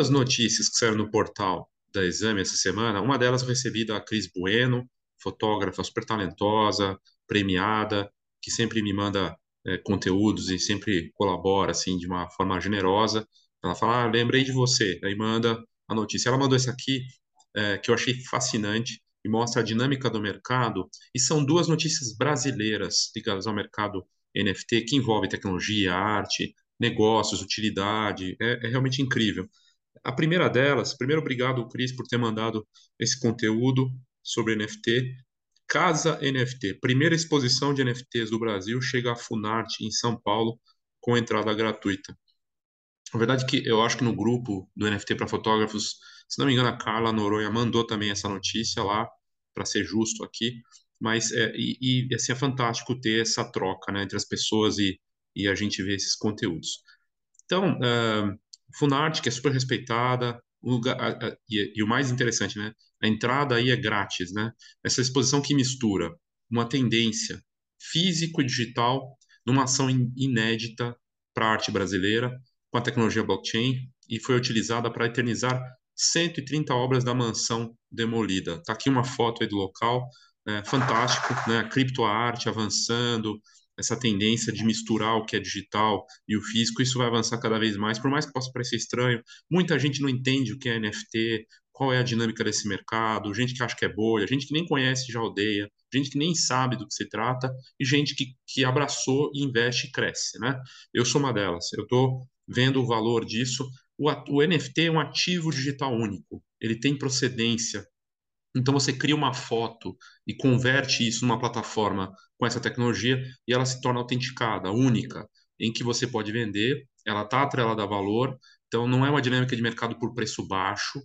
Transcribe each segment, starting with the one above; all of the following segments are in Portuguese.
duas notícias que saíram no portal da Exame essa semana. Uma delas recebi da Cris Bueno, fotógrafa super talentosa, premiada, que sempre me manda é, conteúdos e sempre colabora assim de uma forma generosa. Ela fala: ah, lembrei de você, aí manda a notícia. Ela mandou essa aqui é, que eu achei fascinante e mostra a dinâmica do mercado. E são duas notícias brasileiras ligadas ao mercado NFT que envolve tecnologia, arte, negócios, utilidade. É, é realmente incrível. A primeira delas, primeiro obrigado, Cris, por ter mandado esse conteúdo sobre NFT. Casa NFT, primeira exposição de NFTs do Brasil, chega à Funarte, em São Paulo, com entrada gratuita. A verdade que eu acho que no grupo do NFT para fotógrafos, se não me engano, a Carla Noronha mandou também essa notícia lá, para ser justo aqui, mas é, e, e assim, é fantástico ter essa troca né, entre as pessoas e, e a gente ver esses conteúdos. Então, uh, Funarte, que é super respeitada, o lugar, a, a, e, e, o mais interessante, né? A entrada aí é grátis, né? Essa exposição que mistura uma tendência físico e digital numa ação inédita para a arte brasileira com a tecnologia blockchain e foi utilizada para eternizar 130 obras da mansão demolida. Tá aqui uma foto do local, é, fantástico, né? A criptoarte avançando, essa tendência de misturar o que é digital e o físico, isso vai avançar cada vez mais, por mais que possa parecer estranho. Muita gente não entende o que é NFT, qual é a dinâmica desse mercado, gente que acha que é bolha, gente que nem conhece já odeia, gente que nem sabe do que se trata, e gente que, que abraçou, investe e cresce, né? Eu sou uma delas. Eu estou vendo o valor disso. O, o NFT é um ativo digital único. Ele tem procedência, então você cria uma foto e converte isso numa plataforma com essa tecnologia e ela se torna autenticada, única, em que você pode vender, ela está atrelada a valor, então não é uma dinâmica de mercado por preço baixo,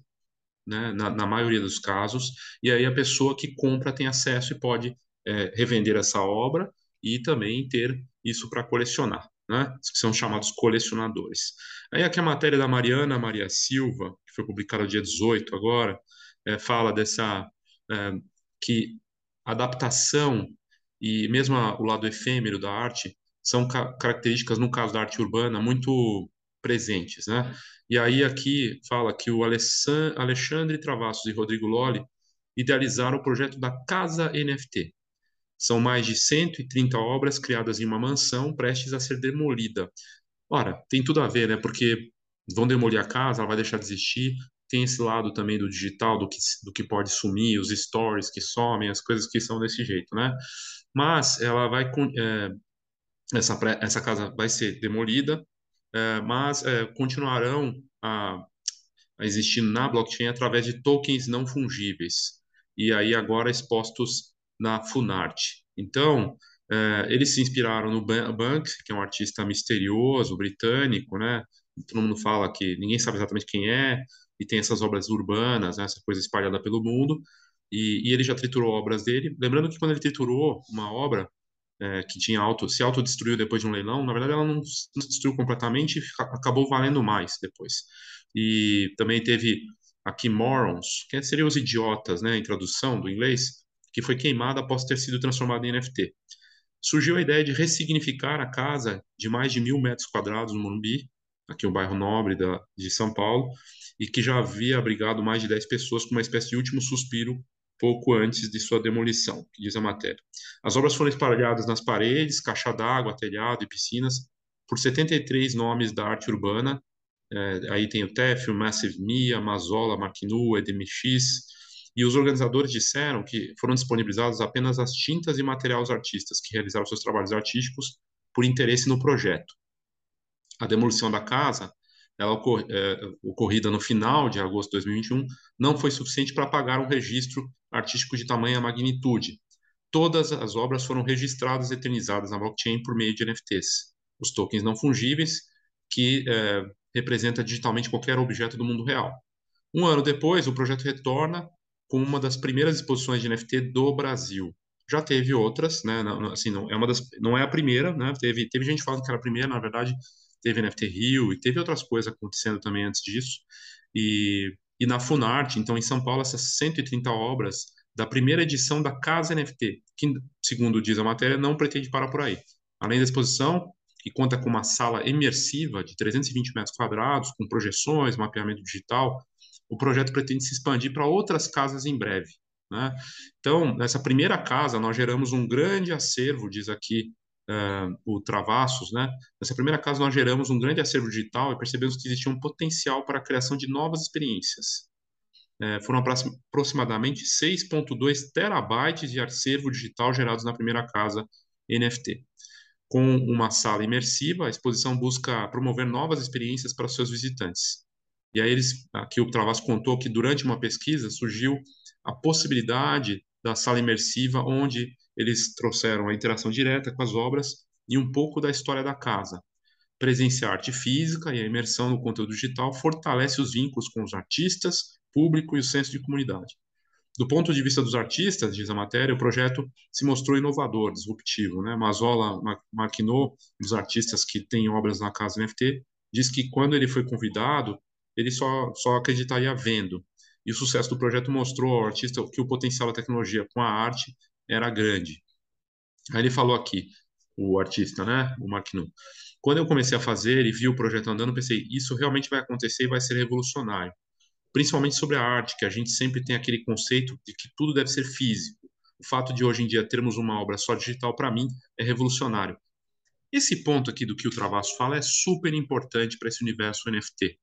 né, na, na, maioria dos casos, e aí a pessoa que compra tem acesso e pode é, revender essa obra e também ter isso para colecionar, né, que são chamados colecionadores. Aí aqui a matéria da Mariana Maria Silva, que foi publicada dia 18 agora, é, fala dessa é, que adaptação e mesmo a, o lado efêmero da arte são ca características no caso da arte urbana muito presentes, né? E aí aqui fala que o Alexandre Travassos e Rodrigo Lolli idealizaram o projeto da Casa NFT. São mais de 130 obras criadas em uma mansão prestes a ser demolida. Ora, tem tudo a ver, né? Porque vão demolir a casa, ela vai deixar de existir, tem esse lado também do digital, do que, do que pode sumir, os stories que somem, as coisas que são desse jeito, né? Mas ela vai, é, essa, essa casa vai ser demolida, é, mas é, continuarão a, a existir na blockchain através de tokens não fungíveis, e aí agora expostos na Funart. Então, é, eles se inspiraram no Banks, que é um artista misterioso, britânico, né? Todo mundo fala que ninguém sabe exatamente quem é, e tem essas obras urbanas, né, essa coisa espalhada pelo mundo, e, e, ele já triturou obras dele. Lembrando que quando ele triturou uma obra é, que tinha auto, se autodestruiu depois de um leilão, na verdade ela não se destruiu completamente e acabou valendo mais depois. E também teve aqui Morons, que seriam os idiotas, né, em tradução do inglês, que foi queimada após ter sido transformada em NFT. Surgiu a ideia de ressignificar a casa de mais de mil metros quadrados no Morumbi, aqui o bairro nobre da, de São Paulo, e que já havia abrigado mais de 10 pessoas com uma espécie de último suspiro pouco antes de sua demolição, diz a matéria. As obras foram espalhadas nas paredes, caixa d'água, telhado e piscinas por 73 nomes da arte urbana. É, aí tem o Tefio, Massive Mia, Mazola, Marquinu, EDMX, e os organizadores disseram que foram disponibilizadas apenas as tintas e material aos artistas que realizaram seus trabalhos artísticos por interesse no projeto. A demolição da casa ela ocor é, ocorrida no final de agosto de 2021, não foi suficiente para pagar um registro artístico de tamanha magnitude. Todas as obras foram registradas e eternizadas na blockchain por meio de NFTs, os tokens não fungíveis, que é, representa digitalmente qualquer objeto do mundo real. Um ano depois, o projeto retorna uma das primeiras exposições de NFT do Brasil. Já teve outras, né? Não, assim, não é uma das, não é a primeira, né? Teve, teve gente falando que era a primeira, na verdade, teve NFT Rio e teve outras coisas acontecendo também antes disso. E, e na Funarte, então em São Paulo, essas 130 obras da primeira edição da Casa NFT, que, segundo diz a matéria, não pretende parar por aí. Além da exposição, que conta com uma sala imersiva de 320 metros quadrados, com projeções, mapeamento digital. O projeto pretende se expandir para outras casas em breve. Né? Então, nessa primeira casa, nós geramos um grande acervo, diz aqui uh, o Travassos, né? Nessa primeira casa, nós geramos um grande acervo digital e percebemos que existia um potencial para a criação de novas experiências. É, foram aproximadamente 6,2 terabytes de acervo digital gerados na primeira casa NFT. Com uma sala imersiva, a exposição busca promover novas experiências para seus visitantes. E aí eles, aqui o Travas contou que durante uma pesquisa surgiu a possibilidade da sala imersiva, onde eles trouxeram a interação direta com as obras e um pouco da história da casa. Presenciar arte física e a imersão no conteúdo digital fortalece os vínculos com os artistas, público e o senso de comunidade. Do ponto de vista dos artistas, diz a matéria, o projeto se mostrou inovador, disruptivo. Né? Mazola Maquinot, um dos artistas que tem obras na casa NFT, diz que quando ele foi convidado, ele só, só acreditaria vendo. E o sucesso do projeto mostrou ao artista que o potencial da tecnologia com a arte era grande. Aí ele falou aqui, o artista, né, o Maquinot. Quando eu comecei a fazer e vi o projeto andando, pensei, isso realmente vai acontecer e vai ser revolucionário principalmente sobre a arte, que a gente sempre tem aquele conceito de que tudo deve ser físico. O fato de hoje em dia termos uma obra só digital, para mim, é revolucionário. Esse ponto aqui do que o Travasso fala é super importante para esse universo NFT,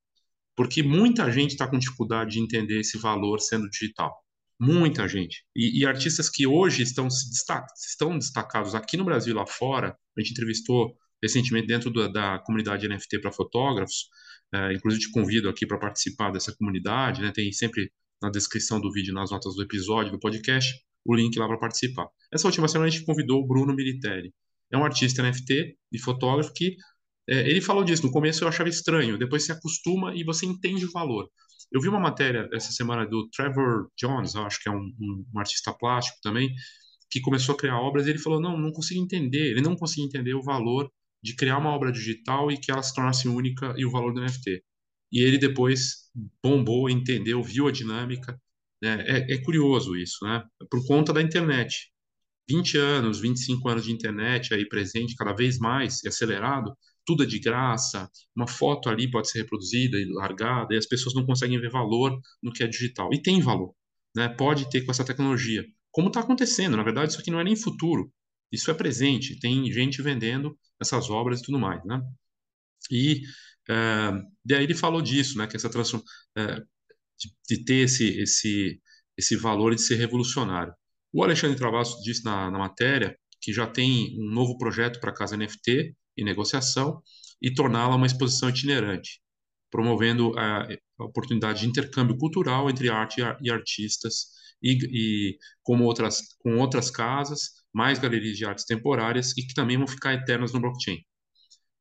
porque muita gente está com dificuldade de entender esse valor sendo digital. Muita gente. E, e artistas que hoje estão, se destac, estão destacados aqui no Brasil e lá fora, a gente entrevistou recentemente dentro da, da comunidade NFT para fotógrafos, é, inclusive, te convido aqui para participar dessa comunidade, né? Tem sempre na descrição do vídeo, nas notas do episódio, do podcast, o link lá para participar. Essa última semana a gente convidou o Bruno Militelli. É um artista NFT e fotógrafo que é, ele falou disso. No começo eu achava estranho, depois se acostuma e você entende o valor. Eu vi uma matéria essa semana do Trevor Jones, acho que é um, um, um artista plástico também, que começou a criar obras e ele falou: não, não consigo entender. Ele não conseguia entender o valor de criar uma obra digital e que ela se tornasse única e o valor do NFT. E ele depois bombou, entendeu, viu a dinâmica. Né? É, é curioso isso, né? Por conta da internet. 20 anos, 25 anos de internet aí presente cada vez mais e acelerado, tudo é de graça, uma foto ali pode ser reproduzida e largada, e as pessoas não conseguem ver valor no que é digital. E tem valor, né? Pode ter com essa tecnologia. Como está acontecendo, na verdade, isso aqui não é nem futuro, isso é presente. Tem gente vendendo essas obras e tudo mais, né? E é, daí ele falou disso, né? Que essa transformação é, de, de, ter esse esse esse valor de ser revolucionário. O Alexandre Travasso disse na, na matéria que já tem um novo projeto para a casa NFT em negociação e torná-la uma exposição itinerante, promovendo a, oportunidade de intercâmbio cultural entre arte e, e artistas e, e como outras com outras casas mais galerias de artes temporárias e que também vão ficar eternas no blockchain.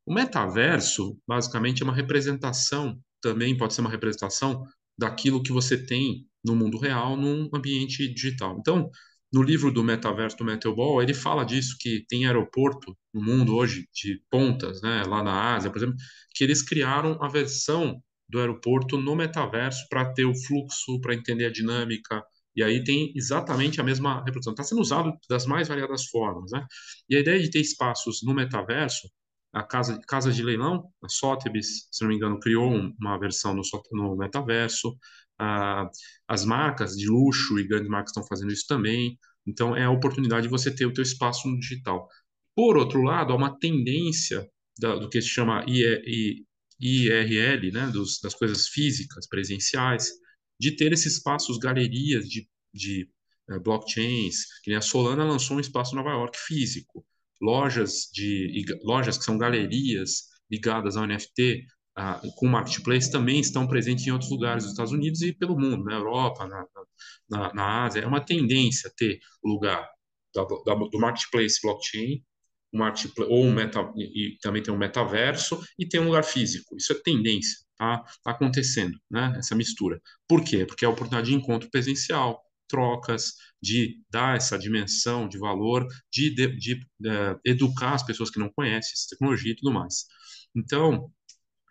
O metaverso, basicamente, é uma representação, também pode ser uma representação daquilo que você tem no mundo real num ambiente digital. Então, no livro do metaverso do Metal Ball, ele fala disso, que tem aeroporto no mundo hoje de pontas, né, lá na Ásia, por exemplo, que eles criaram a versão do aeroporto no metaverso para ter o fluxo, para entender a dinâmica, e aí tem exatamente a mesma reprodução. Está sendo usado das mais variadas formas. Né? E a ideia de ter espaços no metaverso, a casa, casa de leilão, a Sotheby's, se não me engano, criou uma versão no, no metaverso. As marcas de luxo e grandes marcas estão fazendo isso também. Então, é a oportunidade de você ter o teu espaço no digital. Por outro lado, há uma tendência da, do que se chama IRL, né, dos, das coisas físicas, presenciais, de ter esses espaços, galerias de, de uh, blockchains, que a Solana lançou um espaço em Nova York físico, lojas de lojas que são galerias ligadas ao NFT ah, com marketplace também estão presentes em outros lugares dos Estados Unidos e pelo mundo, na Europa, na, na, na Ásia. É uma tendência ter o lugar da, da, do marketplace blockchain um marketplace, ou um meta, e, também tem um metaverso e tem um lugar físico. Isso é tendência. Está tá acontecendo, né? Essa mistura. Por quê? Porque é a oportunidade de encontro presencial, trocas, de dar essa dimensão de valor, de, de, de uh, educar as pessoas que não conhecem essa tecnologia e tudo mais. Então,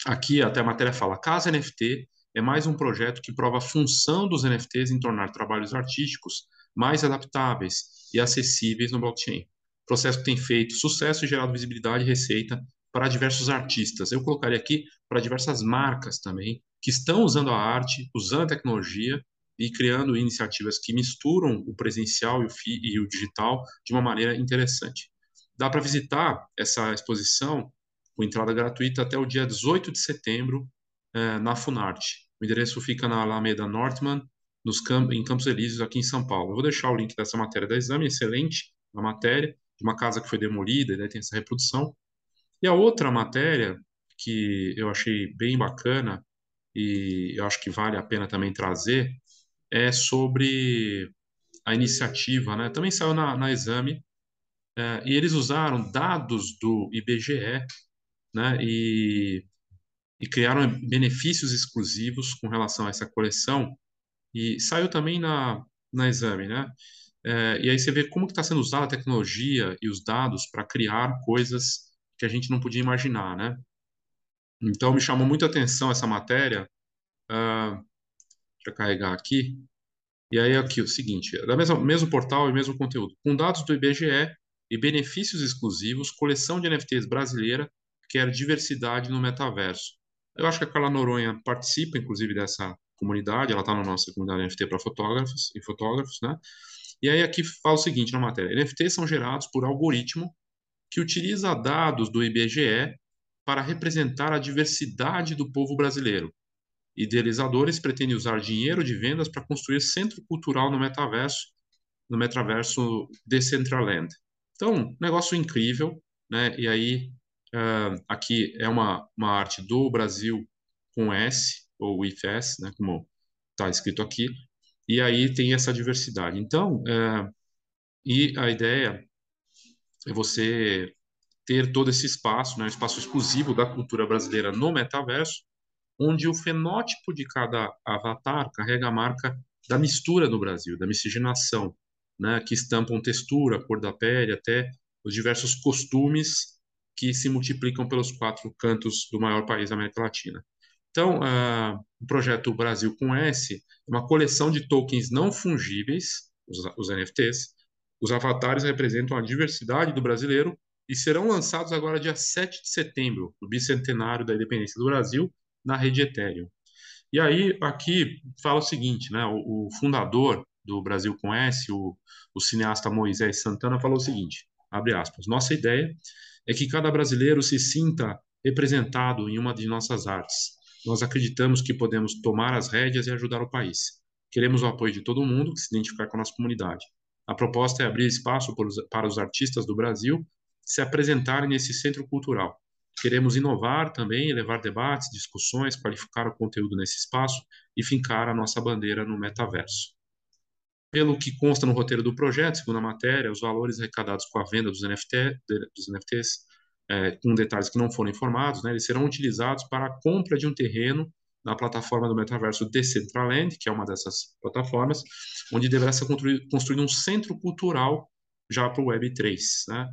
aqui até a matéria fala, Casa NFT é mais um projeto que prova a função dos NFTs em tornar trabalhos artísticos mais adaptáveis e acessíveis no blockchain. Processo que tem feito sucesso e gerado visibilidade e receita para diversos artistas. Eu colocaria aqui para diversas marcas também, que estão usando a arte, usando a tecnologia e criando iniciativas que misturam o presencial e o, e o digital de uma maneira interessante. Dá para visitar essa exposição com entrada gratuita até o dia 18 de setembro eh, na Funarte. O endereço fica na Alameda Northman, nos em Campos Elíseos, aqui em São Paulo. Eu vou deixar o link dessa matéria da exame, excelente a matéria, de uma casa que foi demolida, e tem essa reprodução. E a outra matéria, que eu achei bem bacana, e eu acho que vale a pena também trazer, é sobre a iniciativa, né? Também saiu na, na exame, é, e eles usaram dados do IBGE, né? E, e criaram benefícios exclusivos com relação a essa coleção, e saiu também na, na exame, né? É, e aí você vê como que está sendo usada a tecnologia e os dados para criar coisas que a gente não podia imaginar, né? Então me chamou muita atenção essa matéria. Uh, deixa eu carregar aqui. E aí aqui o seguinte, da mesma mesmo portal e mesmo conteúdo, com dados do IBGE e benefícios exclusivos, coleção de NFTs brasileira quer diversidade no metaverso. Eu acho que a Carla Noronha participa, inclusive, dessa comunidade, ela está na nossa comunidade NFT para fotógrafos e fotógrafos, né? E aí aqui fala o seguinte na matéria: NFTs são gerados por algoritmo que utiliza dados do IBGE para representar a diversidade do povo brasileiro. Idealizadores pretendem usar dinheiro de vendas para construir centro cultural no metaverso, no metaverso Decentraland. Então, negócio incrível, né? E aí uh, aqui é uma, uma arte do Brasil com S ou IFS, né? Como está escrito aqui, e aí tem essa diversidade. Então, é, e a ideia é você ter todo esse espaço, né, um espaço exclusivo da cultura brasileira no metaverso, onde o fenótipo de cada avatar carrega a marca da mistura no Brasil, da miscigenação, né, que estampam textura, cor da pele, até os diversos costumes que se multiplicam pelos quatro cantos do maior país da América Latina. Então, uh, o projeto Brasil com S é uma coleção de tokens não fungíveis, os, os NFTs. Os avatares representam a diversidade do brasileiro e serão lançados agora dia 7 de setembro, no bicentenário da independência do Brasil, na rede Ethereum. E aí, aqui fala o seguinte, né? O, o fundador do Brasil com S, o, o cineasta Moisés Santana, falou o seguinte, abre aspas, nossa ideia é que cada brasileiro se sinta representado em uma de nossas artes nós acreditamos que podemos tomar as rédeas e ajudar o país. Queremos o apoio de todo mundo que se identificar com a nossa comunidade. A proposta é abrir espaço para os artistas do Brasil se apresentarem nesse centro cultural. Queremos inovar também, levar debates, discussões, qualificar o conteúdo nesse espaço e fincar a nossa bandeira no metaverso. Pelo que consta no roteiro do projeto, segundo a matéria, os valores arrecadados com a venda dos, NFT, dos NFTs é, com detalhes que não foram informados, né, eles serão utilizados para a compra de um terreno na plataforma do metaverso Decentraland, que é uma dessas plataformas, onde deverá ser construído um centro cultural já para o Web3. Né?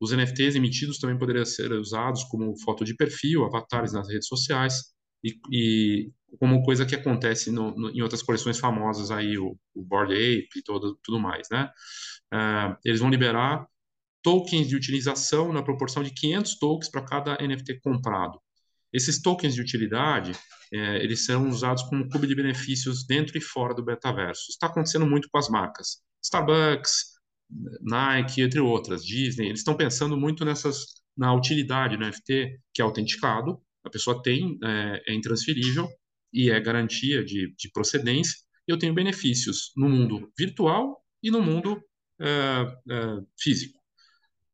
Os NFTs emitidos também poderiam ser usados como foto de perfil, avatares nas redes sociais, e, e como coisa que acontece no, no, em outras coleções famosas aí, o, o Bored Ape e todo, tudo mais, né? Uh, eles vão liberar tokens de utilização na proporção de 500 tokens para cada NFT comprado. Esses tokens de utilidade, é, eles serão usados como clube de benefícios dentro e fora do metaverso. Está acontecendo muito com as marcas. Starbucks, Nike, entre outras, Disney, eles estão pensando muito nessas na utilidade do NFT, que é autenticado, a pessoa tem, é, é intransferível e é garantia de, de procedência. Eu tenho benefícios no mundo virtual e no mundo é, é físico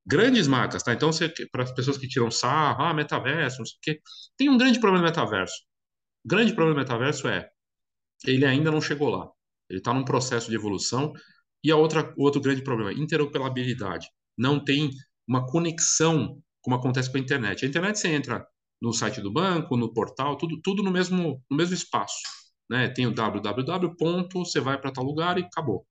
grandes marcas, tá? Então, para as pessoas que tiram sarro, ah, metaverso, não sei o quê, tem um grande problema no metaverso. O grande problema do metaverso é ele ainda não chegou lá. Ele está num processo de evolução. E a outra, outro grande problema, interoperabilidade. Não tem uma conexão como acontece com a internet. A internet você entra no site do banco, no portal, tudo, tudo no mesmo, no mesmo espaço. Né? Tem o www. você vai para tal lugar e acabou.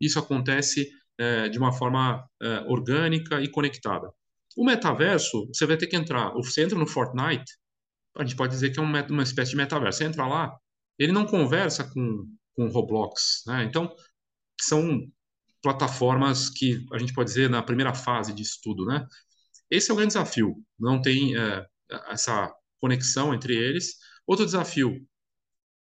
Isso acontece é, de uma forma é, orgânica e conectada. O metaverso, você vai ter que entrar. Você entra no Fortnite, a gente pode dizer que é uma espécie de metaverso. Você entra lá, ele não conversa com, com Roblox. Né? Então, são plataformas que a gente pode dizer na primeira fase de estudo. Né? Esse é o grande desafio. Não tem é, essa conexão entre eles. Outro desafio,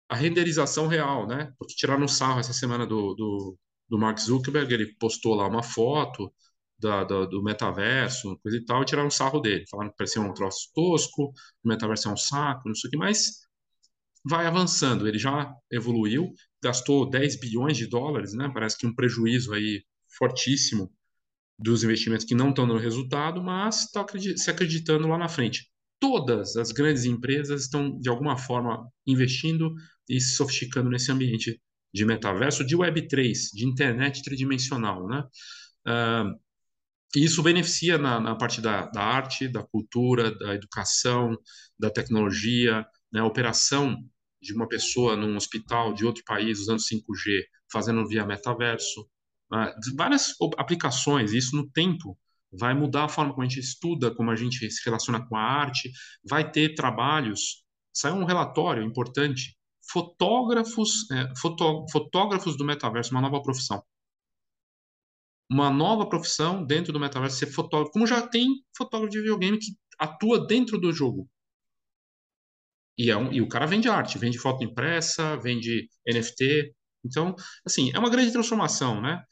a renderização real, né? Porque tiraram um sarro essa semana do, do, do Mark Zuckerberg, ele postou lá uma foto da, da, do metaverso, coisa e tal, e tiraram um sarro dele. Falaram que parecia um troço tosco, o metaverso é um saco, não sei o que, mas vai avançando. Ele já evoluiu, gastou 10 bilhões de dólares, né? Parece que um prejuízo aí fortíssimo dos investimentos que não estão dando resultado, mas está se acreditando lá na frente. Todas as grandes empresas estão, de alguma forma, investindo e se sofisticando nesse ambiente de metaverso, de Web3, de internet tridimensional. Né? Uh, e isso beneficia na, na parte da, da, arte, da cultura, da educação, da tecnologia, né? a operação de uma pessoa num hospital de outro país usando 5G, fazendo via metaverso, uh, várias aplicações, isso no tempo vai mudar a forma como a gente estuda, como a gente se relaciona com a arte, vai ter trabalhos, saiu um relatório importante, fotógrafos, é, fotó, fotógrafos do metaverso, uma nova profissão. Uma nova profissão dentro do metaverso, ser fotógrafo, como já tem fotógrafo de videogame que atua dentro do jogo. E, é um, e o cara vende arte, vende foto impressa, vende NFT. Então, assim, é uma grande transformação, né?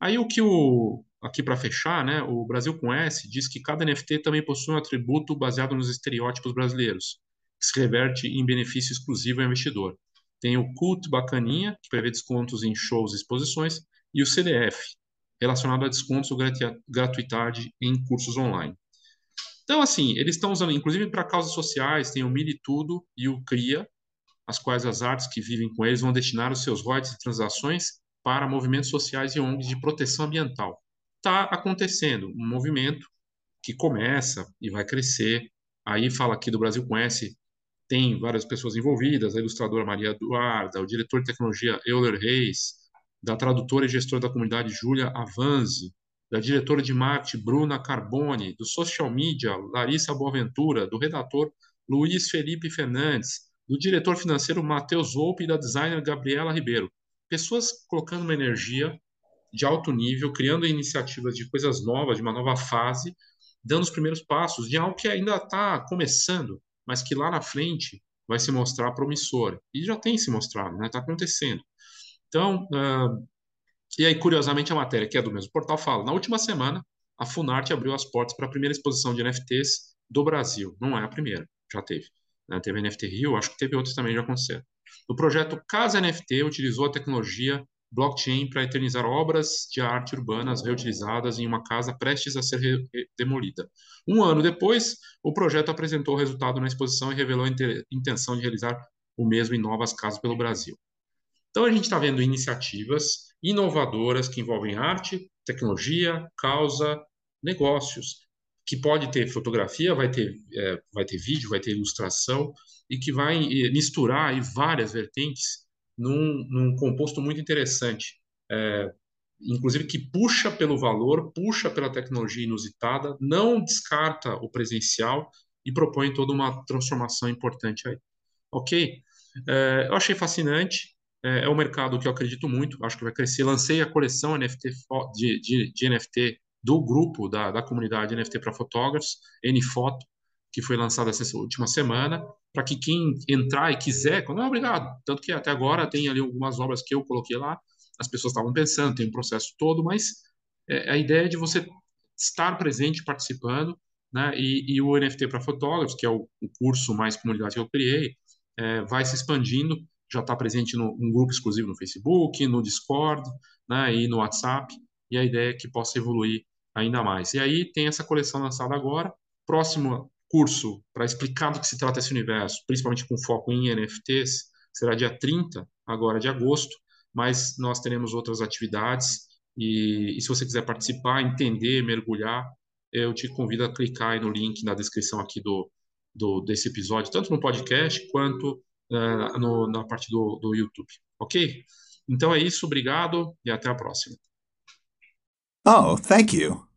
Aí o que o, aqui para fechar, né, o Brasil com S diz que cada NFT também possui um atributo baseado nos estereótipos brasileiros, que se reverte em benefício exclusivo ao investidor. Tem o CULT Bacaninha, que prevê descontos em shows e exposições, e o CDF, relacionado a descontos ou gratuidade em cursos online. Então, assim, eles estão usando, inclusive para causas sociais, tem o Mili Tudo e o CRIA, as quais as artes que vivem com eles vão destinar os seus royalties e transações para movimentos sociais e ONGs de proteção ambiental. Está acontecendo um movimento que começa e vai crescer. Aí fala aqui do Brasil Conhece, tem várias pessoas envolvidas, a ilustradora Maria Eduarda, o diretor de tecnologia Euler Reis, da tradutora e gestora da comunidade Júlia Avanzi, da diretora de marketing Bruna Carboni, do social media Larissa Boaventura, do redator Luiz Felipe Fernandes, do diretor financeiro Matheus Volpe e da designer Gabriela Ribeiro pessoas colocando uma energia de alto nível, criando iniciativas de coisas novas, de uma nova fase, dando os primeiros passos de algo que ainda está começando, mas que lá na frente vai se mostrar promissor. E já tem se mostrado, está né? Tá acontecendo. Então, uh, e aí, curiosamente, a matéria, que é do mesmo portal, fala: na última semana, a Funarte abriu as portas para a primeira exposição de NFTs do Brasil. Não é a primeira, já teve. Né? Teve NFT Rio, acho que teve outros também já aconteceram. O projeto Casa NFT utilizou a tecnologia blockchain para eternizar obras de arte urbanas reutilizadas em uma casa prestes a ser demolida. Um ano depois, o projeto apresentou o resultado na exposição e revelou a intenção de realizar o mesmo em novas casas pelo Brasil. Então, a gente está vendo iniciativas inovadoras que envolvem arte, tecnologia, causa, negócios, que pode ter fotografia, vai ter, é, vai ter vídeo, vai ter ilustração, e que vai misturar várias vertentes num, num composto muito interessante. É, inclusive que puxa pelo valor, puxa pela tecnologia inusitada, não descarta o presencial e propõe toda uma transformação importante aí. Ok? É, eu achei fascinante. É, é, um mercado que eu acredito muito, acho que vai crescer. Lancei a coleção NFT de, de, de NFT do grupo da, da comunidade NFT para fotógrafos, Nfoto, que foi lançada essa última semana, para que quem entrar e quiser, não é obrigado. Tanto que até agora tem ali algumas obras que eu coloquei lá, as pessoas estavam pensando, tem um processo todo, mas é, a ideia é de você estar presente, participando, né? E, e o NFT para fotógrafos, que é o, o, curso mais comunidade que eu criei, é, vai se expandindo, já está presente no um grupo exclusivo no Facebook, no Discord, né? E no WhatsApp. E a ideia é que possa evoluir ainda mais. E aí tem essa coleção lançada agora. Próximo curso para explicar do que se trata esse universo, principalmente com foco em NFTs, será dia 30, agora de agosto, mas nós teremos outras atividades e, e se você quiser participar, entender, mergulhar, eu te convido a clicar no link na descrição aqui do, do desse episódio, tanto no podcast quanto uh, no, na parte do, do YouTube, ok? Então é isso, obrigado e até a próxima. Oh, thank you.